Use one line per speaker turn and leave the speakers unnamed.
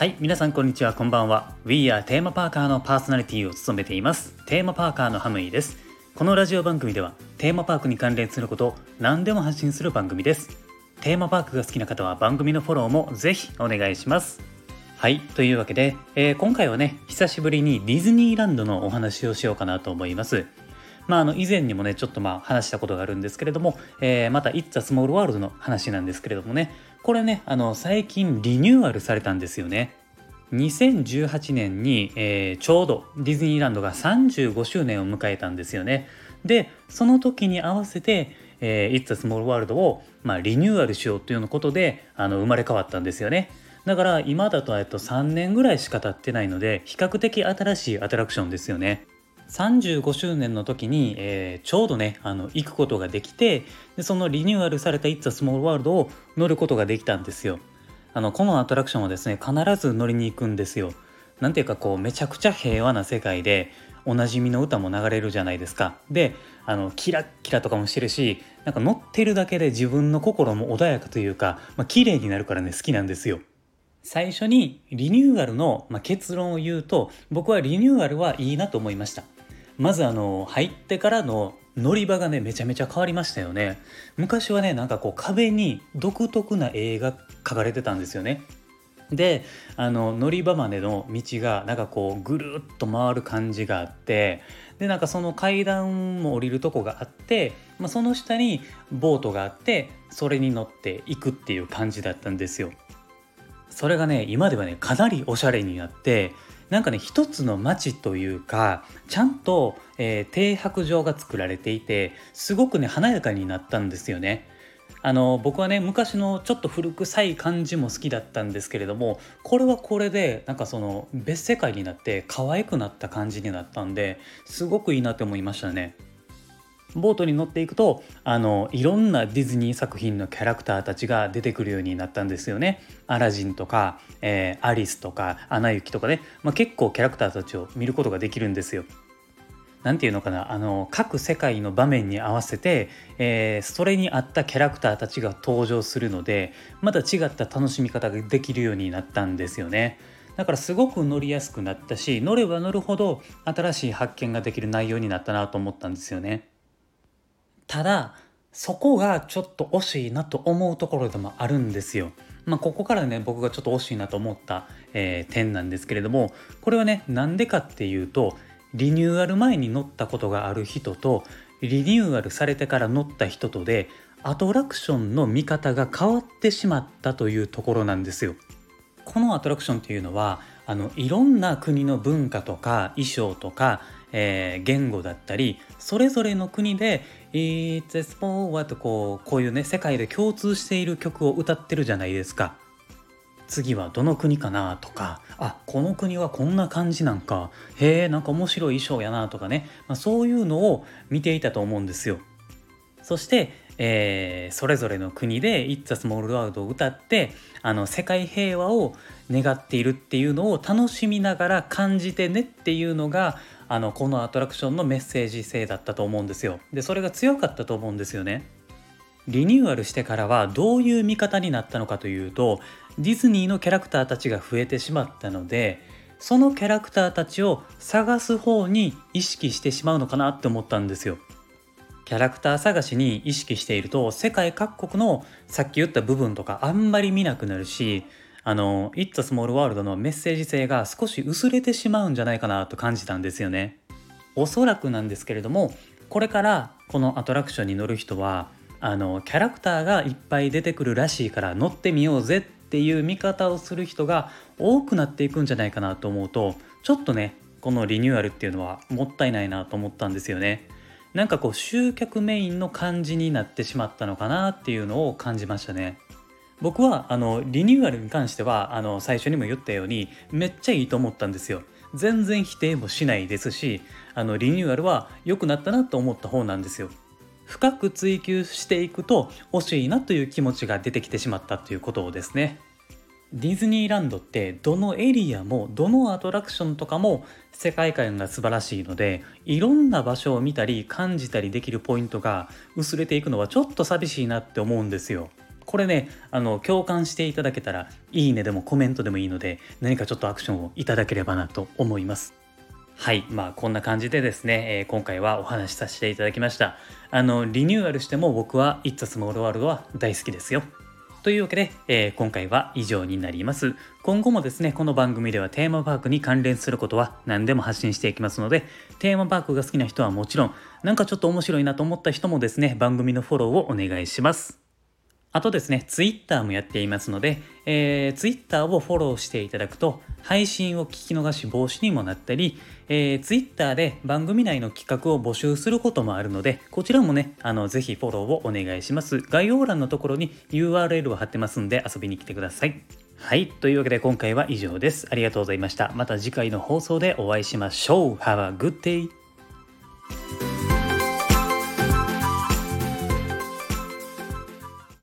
はい皆さんこんにちは。こんばんは。We are テーマパーカーのパーソナリティを務めています。テーマパーカーのハムイです。このラジオ番組ではテーマパークに関連することを何でも発信する番組です。テーマパークが好きな方は番組のフォローもぜひお願いします。はいというわけで、えー、今回はね久しぶりにディズニーランドのお話をしようかなと思います。まあ、あの以前にもねちょっとまあ話したことがあるんですけれども、えー、また「It's a Small World」の話なんですけれどもね。これねあの最近リニューアルされたんですよね。2018年に、えー、ちょうどディズニーランドが35周年を迎えたんですよね。でその時に合わせて「えー、It's a Small World を」まあ、リニューアルしようというようなことであの生まれ変わったんですよね。だから今だとと3年ぐらいしか経ってないので比較的新しいアトラクションですよね。35周年の時に、えー、ちょうどねあの行くことができてでそのリニューアルされた「It's a Small World」を乗ることができたんですよ。あのこのアトラクションはですね必ず乗りに行くんですよ。なんていうかこうめちゃくちゃ平和な世界でおなじみの歌も流れるじゃないですか。であのキラッキラとかもしてるしなんか乗ってるだけで自分の心も穏やかというか、まあ、綺麗になるからね好きなんですよ。最初にリニューアルの、結論を言うと僕はリニューアルはいいなと思いました。まずあの入ってからの乗り場がねめちゃめちゃ変わりましたよね昔はねなんかこう壁に独特な絵が描かれてたんですよねであの乗り場までの道がなんかこうぐるっと回る感じがあってでなんかその階段も降りるとこがあって、まあ、その下にボートがあってそれに乗っていくっていう感じだったんですよ。それがね今ではねかなりおしゃれになってなんかね一つの街というかちゃんと、えー、停泊場が作られていてすごくね華やかになったんですよね。あの僕はね昔のちょっと古臭い感じも好きだったんですけれどもこれはこれでなんかその別世界になって可愛くなった感じになったんですごくいいなって思いましたね。ボートに乗っていくとあのいろんなディズニー作品のキャラクターたちが出てくるようになったんですよね。アラジンとか、えー、アリスとかアナ雪とかね、まあ、結構キャラクターたちを見ることができるんですよ。何て言うのかなあの各世界の場面に合わせて、えー、それに合ったキャラクターたちが登場するのでまた違った楽しみ方ができるようになったんですよね。だからすごく乗りやすくなったし乗れば乗るほど新しい発見ができる内容になったなと思ったんですよね。ただそこがちょっと惜しいなと思うところでもあるんですよ。まあ、ここからね僕がちょっと惜しいなと思った、えー、点なんですけれどもこれはねなんでかっていうとリニューアル前に乗ったことがある人とリニューアルされてから乗った人とでアトラクションの見方が変わってしまったというところなんですよ。このアトラクションっていうのはあのいろんな国の文化とか衣装とかえー、言語だったりそれぞれの国で「It's a small w とこうこういうね世界で共通している曲を歌ってるじゃないですか。次はどの国かなとかあこの国はこんな感じなんかへえんか面白い衣装やなとかね、まあ、そういうのを見ていたと思うんですよ。そして、えー、それぞれの国で「It's a Small World」を歌ってあの世界平和を願っているっていうのを楽しみながら感じてねっていうのがあのこのアトラクションのメッセージ性だったと思うんですよ。でそれが強かったと思うんですよね。リニューアルしてからはどういう見方になったのかというとディズニーのキャラクターたちが増えてしまったのでそのキャラクターたちを探す方に意識してしまうのかなって思ったんですよ。キャラクター探しに意識していると世界各国のさっき言った部分とかあんまり見なくなるしあの「It's a Small World」のメッセージ性が少し薄れてしまうんじゃないかなと感じたんですよね。おそらくなんですけれどもこれからこのアトラクションに乗る人はあのキャラクターがいっぱい出てくるらしいから乗ってみようぜっていう見方をする人が多くなっていくんじゃないかなと思うとちょっとねこのリニューアルっていうのはもったいないなと思ったんですよね。なんかこう集客メインの感じになってしまったのかなっていうのを感じましたね。僕はあのリニューアルに関してはあの最初にも言ったようにめっちゃいいと思ったんですよ。全然否定もしないですしあのリニューアルは良くなったなと思った方なんですよ。深く追求していくと惜しいなという気持ちが出てきてしまったということをですね。ディズニーランドってどのエリアもどのアトラクションとかも世界観が素晴らしいのでいろんな場所を見たり感じたりできるポイントが薄れていくのはちょっと寂しいなって思うんですよ。これねあの共感していただけたらいいねでもコメントでもいいので何かちょっとアクションをいただければなと思います。はいまあこんな感じでですね、えー、今回はお話しさせていただきました。あのリニューアルしても僕は It's a Small World は大好きですよ。というわけで、えー、今回は以上になります。今後もですね、この番組ではテーマパークに関連することは何でも発信していきますので、テーマパークが好きな人はもちろん、なんかちょっと面白いなと思った人もですね、番組のフォローをお願いします。あとですね、Twitter もやっていますので、えー、Twitter をフォローしていただくと、配信を聞き逃し防止にもなったり、えー、Twitter で番組内の企画を募集することもあるので、こちらもね、あの、ぜひフォローをお願いします。概要欄のところに URL を貼ってますんで遊びに来てください。はい。というわけで今回は以上です。ありがとうございました。また次回の放送でお会いしましょう。Have a good day!